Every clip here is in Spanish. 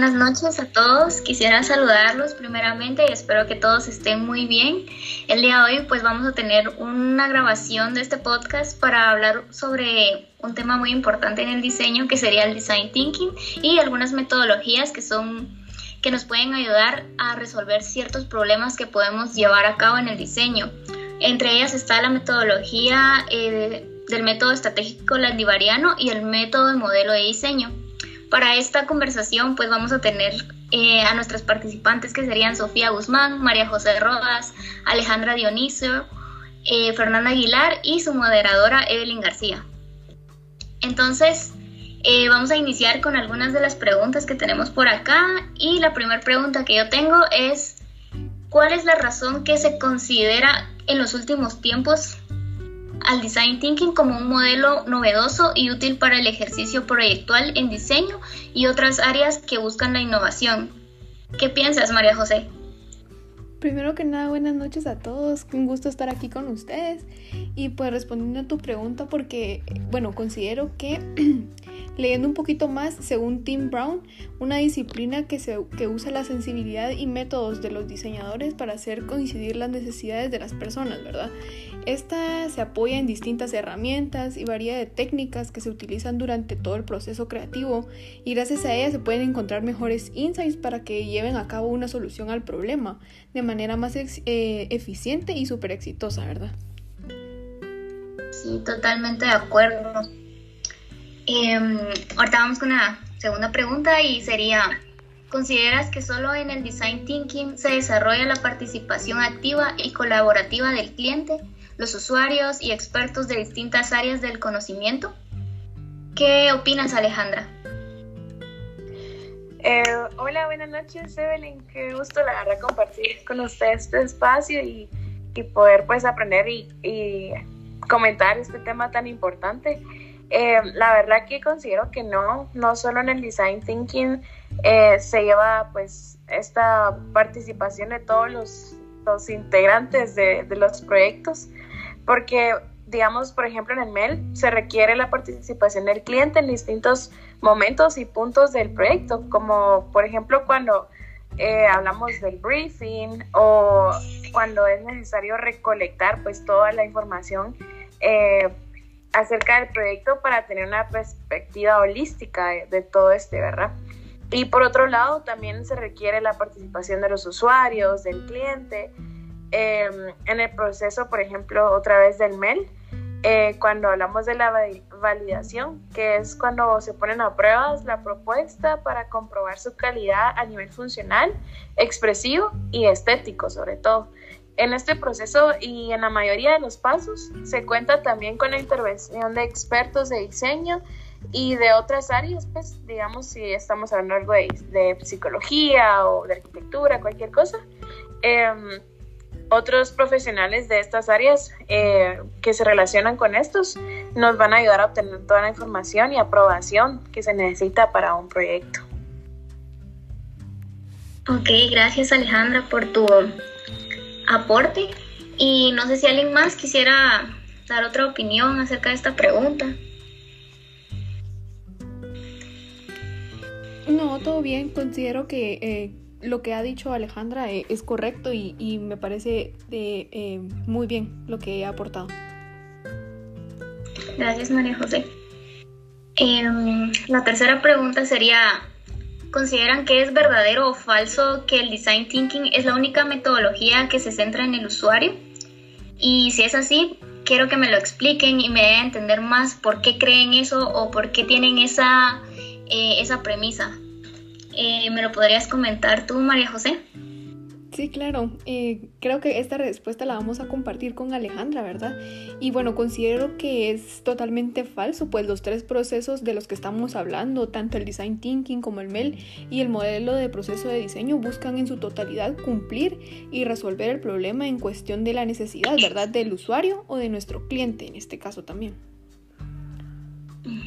buenas noches a todos. Quisiera saludarlos primeramente y espero que todos estén muy bien. El día de hoy pues vamos a tener una grabación de este podcast para hablar sobre un tema muy importante en el diseño que sería el design thinking y algunas metodologías que son que nos pueden ayudar a resolver ciertos problemas que podemos llevar a cabo en el diseño. Entre ellas está la metodología eh, del método estratégico landivariano y el método de modelo de diseño. Para esta conversación pues vamos a tener eh, a nuestras participantes que serían Sofía Guzmán, María José Rodas, Alejandra Dionisio, eh, Fernanda Aguilar y su moderadora Evelyn García. Entonces, eh, vamos a iniciar con algunas de las preguntas que tenemos por acá y la primera pregunta que yo tengo es, ¿cuál es la razón que se considera en los últimos tiempos al design thinking como un modelo novedoso y útil para el ejercicio proyectual en diseño y otras áreas que buscan la innovación. ¿Qué piensas, María José? Primero que nada, buenas noches a todos. Un gusto estar aquí con ustedes. Y pues respondiendo a tu pregunta, porque, bueno, considero que leyendo un poquito más, según Tim Brown, una disciplina que, se, que usa la sensibilidad y métodos de los diseñadores para hacer coincidir las necesidades de las personas, ¿verdad? Esta se apoya en distintas herramientas y varía de técnicas que se utilizan durante todo el proceso creativo y gracias a ella se pueden encontrar mejores insights para que lleven a cabo una solución al problema de manera más eh, eficiente y súper exitosa, ¿verdad? Sí, totalmente de acuerdo. Em, ahorita vamos con la segunda pregunta y sería, ¿consideras que solo en el design thinking se desarrolla la participación activa y colaborativa del cliente, los usuarios y expertos de distintas áreas del conocimiento? ¿Qué opinas, Alejandra? Eh, hola, buenas noches, Evelyn. Qué gusto, la verdad, compartir con ustedes este espacio y, poder pues aprender y, y comentar este tema tan importante. Eh, la verdad que considero que no, no solo en el design thinking eh, se lleva pues esta participación de todos los, los integrantes de, de, los proyectos, porque digamos, por ejemplo, en el MEL se requiere la participación del cliente en distintos momentos y puntos del proyecto, como por ejemplo cuando eh, hablamos del briefing o cuando es necesario recolectar pues toda la información acerca del proyecto para tener una perspectiva holística de, todo este, ¿verdad? Y por otro lado, también se requiere la participación de los usuarios, del cliente, em, en el proceso, por ejemplo, otra vez del MEL, eh, cuando hablamos de la validación, que es cuando se ponen a pruebas la propuesta para comprobar su calidad a nivel funcional, expresivo y estético sobre todo. En este proceso y en la mayoría de los pasos se cuenta también con la intervención de expertos de diseño y de otras áreas, pues digamos si estamos hablando algo de, psicología o de arquitectura, cualquier cosa. Em, otros profesionales de estas áreas eh, que se relacionan con estos nos van a ayudar a obtener toda la información y aprobación que se necesita para un proyecto. Ok, gracias Alejandra por tu aporte. Y no sé si alguien más quisiera dar otra opinión acerca de esta pregunta. No, todo bien. Considero que eh, lo que ha dicho Alejandra eh, es correcto y, me parece de, eh, muy bien lo que ha aportado. Gracias, María José. Em, la tercera pregunta sería, ¿Consideran que es verdadero o falso que el design thinking es la única metodología que se centra en el usuario? Y si es así, quiero que me lo expliquen y me den a entender más por qué creen eso o por qué tienen esa, eh, esa premisa. Eh, ¿Me lo podrías comentar tú, María José? Sí, claro. Eh, creo que esta respuesta la vamos a compartir con Alejandra, ¿verdad? Y bueno, considero que es totalmente falso, pues los tres procesos de los que estamos hablando, tanto el design thinking como el MEL y el modelo de proceso de diseño, buscan en su totalidad cumplir y resolver el problema en cuestión de la necesidad, ¿verdad? Del usuario o de nuestro cliente, en este caso también.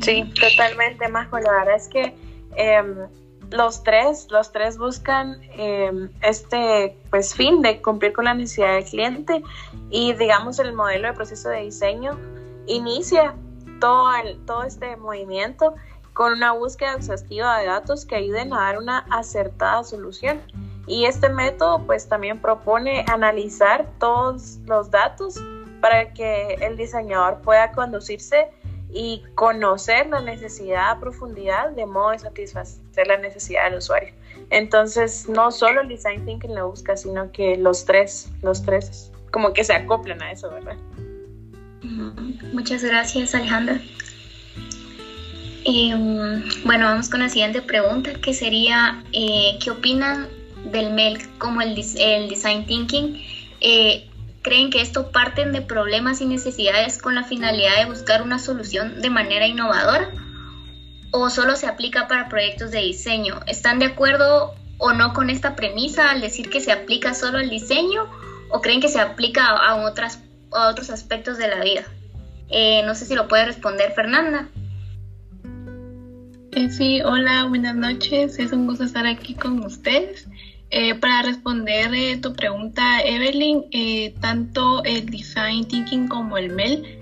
Sí, totalmente, Majo. La verdad es que... Em, los tres, los tres buscan em, este pues fin de cumplir con la necesidad del cliente y digamos el modelo de proceso de diseño inicia todo, todo este movimiento con una búsqueda exhaustiva de datos que ayuden a dar una acertada solución. Y este método pues también propone analizar todos los datos para que el diseñador pueda conducirse y conocer la necesidad a profundidad de modo de satisfacer la necesidad del usuario. Entonces, no solo el design thinking lo busca, sino que los tres, los tres, como que se acoplan a eso, ¿verdad? Muchas gracias, Alejandra. Em, bueno, vamos con la siguiente pregunta, que sería, eh, ¿qué opinan del MEL como el, el Design Thinking? Eh, ¿Creen que esto parten de problemas y necesidades con la finalidad de buscar una solución de manera innovadora? ¿O solo se aplica para proyectos de diseño? ¿Están de acuerdo o no con esta premisa al decir que se aplica solo al diseño? ¿O creen que se aplica a, otras, a otros aspectos de la vida? Eh, no sé si lo puede responder Fernanda. Eh, sí, hola, buenas noches. Es un gusto estar aquí con ustedes. Eh, para responder eh, tu pregunta, Evelyn, tanto el Design Thinking como el MEL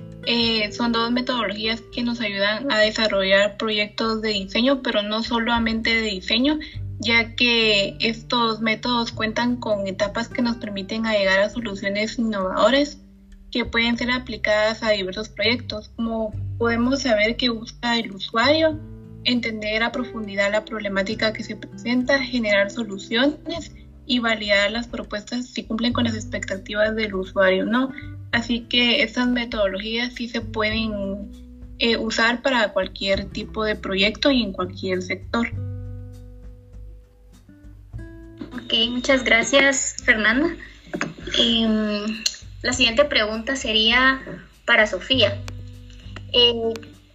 son dos metodologías que nos ayudan a desarrollar proyectos de diseño, pero no solamente de diseño, ya que estos métodos cuentan con etapas que nos permiten llegar a soluciones innovadoras que pueden ser aplicadas a diversos proyectos, como podemos saber que busca el usuario, entender a profundidad la problemática que se presenta, generar soluciones y validar las propuestas si cumplen con las expectativas del usuario, ¿no? Así que estas metodologías sí se pueden eh, usar para cualquier tipo de proyecto y en cualquier sector. Ok, muchas gracias Fernanda. Em, la siguiente pregunta sería para Sofía. Eh,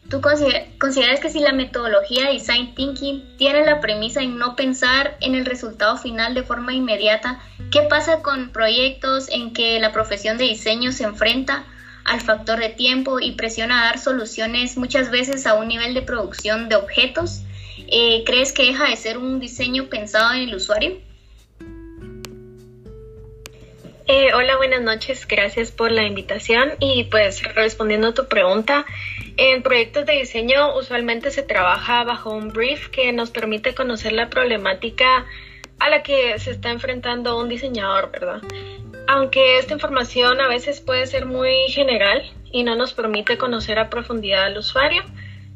¿Tú consideras que si la metodología Design Thinking tiene la premisa en no pensar en el resultado final de forma inmediata, qué pasa con proyectos en que la profesión de diseño se enfrenta al factor de tiempo y presiona a dar soluciones muchas veces a un nivel de producción de objetos? Eh, ¿Crees que deja de ser un diseño pensado en el usuario? Eh, hola, buenas noches. Gracias por la invitación. Y pues respondiendo a tu pregunta, en proyectos de diseño usualmente se trabaja bajo un brief que nos permite conocer la problemática a la que se está enfrentando un diseñador, ¿verdad? Aunque esta información a veces puede ser muy general y no nos permite conocer a profundidad al usuario,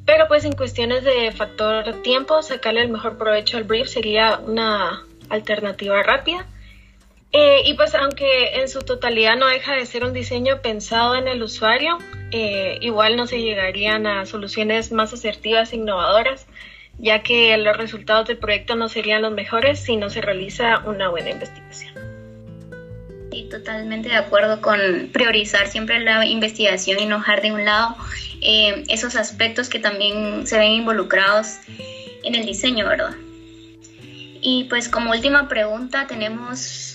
pero pues en cuestiones de factor tiempo, sacarle el mejor provecho al brief sería una alternativa rápida. Eh, y pues aunque en su totalidad no deja de ser un diseño pensado en el usuario, eh, igual no se llegarían a soluciones más asertivas e innovadoras, ya que los resultados del proyecto no serían los mejores si no se realiza una buena investigación. Sí, totalmente de acuerdo con priorizar siempre la investigación y no dejar de un lado eh, esos aspectos que también se ven involucrados en el diseño, ¿verdad? Y pues como última pregunta tenemos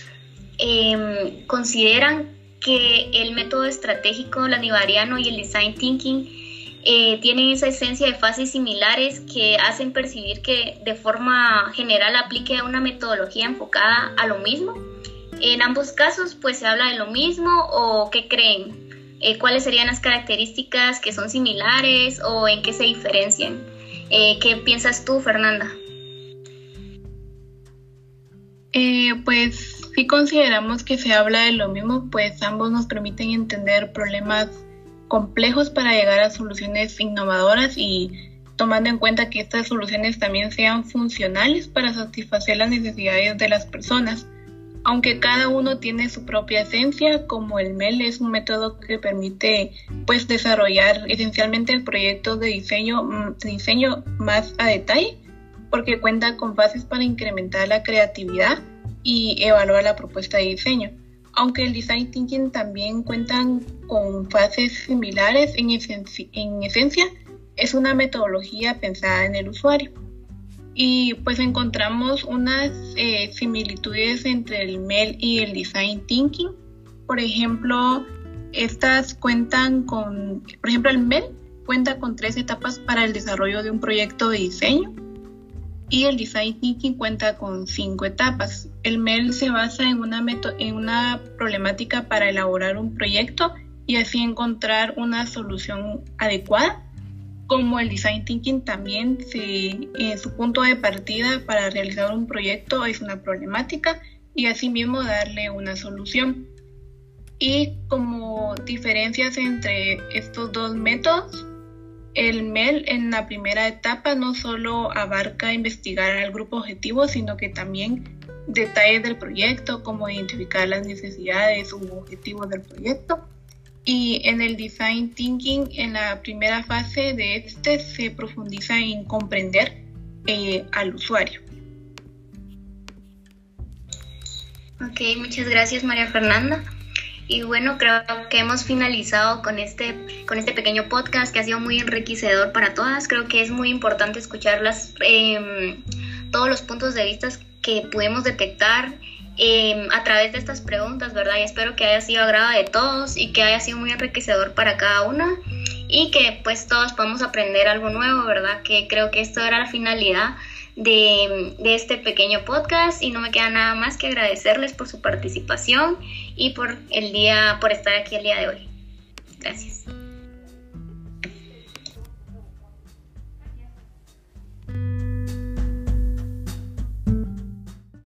Em, consideran que el método estratégico lanivariano y el design thinking eh, tienen esa esencia de fases similares que hacen percibir que de forma general aplique una metodología enfocada a lo mismo. En ambos casos, pues se habla de lo mismo o qué creen, eh, cuáles serían las características que son similares o en qué se diferencian. Eh, ¿Qué piensas tú, Fernanda? pues si consideramos que se habla de lo mismo, pues ambos nos permiten entender problemas complejos para llegar a soluciones innovadoras y tomando en cuenta que estas soluciones también sean funcionales para satisfacer las necesidades de las personas. Aunque cada uno tiene su propia esencia, como el MEL es un método que permite pues desarrollar esencialmente proyectos de diseño, mm, de diseño más a detalle, porque cuenta con fases para incrementar la creatividad y evaluar la propuesta de diseño. Aunque el design thinking también cuentan con fases similares, en, en esencia es una metodología pensada en el usuario. Y pues encontramos unas eh, similitudes entre el MEL y el design thinking. Por ejemplo, estas cuentan con, por ejemplo, el MEL cuenta con tres etapas para el desarrollo de un proyecto de diseño y el Design Thinking cuenta con cinco etapas. El MEL se basa en una, en una problemática para elaborar un proyecto y así encontrar una solución adecuada. como el design thinking también se, eh, su punto de partida para realizar un proyecto es una problemática y asimismo darle una solución. Y como diferencias entre estos dos métodos, el MEL en la primera etapa no solo abarca investigar al grupo objetivo, sino que también detalles del proyecto, como identificar las necesidades u objetivos del proyecto. Y en el design thinking, en la primera fase de este, se profundiza en comprender eh, al usuario. Ok, muchas gracias María Fernanda. Y bueno, creo que hemos finalizado con este, con este pequeño podcast que ha sido muy enriquecedor para todas. Creo que es muy importante escuchar em, todos los puntos de vista que pudimos detectar em, a través de estas preguntas, ¿verdad? Y espero que haya sido agrado de todos y que haya sido muy enriquecedor para cada una y que pues todos podamos aprender algo nuevo, ¿verdad? Que creo que esto era la finalidad de, este pequeño podcast y no me queda nada más que agradecerles por su participación y por el día, por estar aquí el día de hoy. Gracias.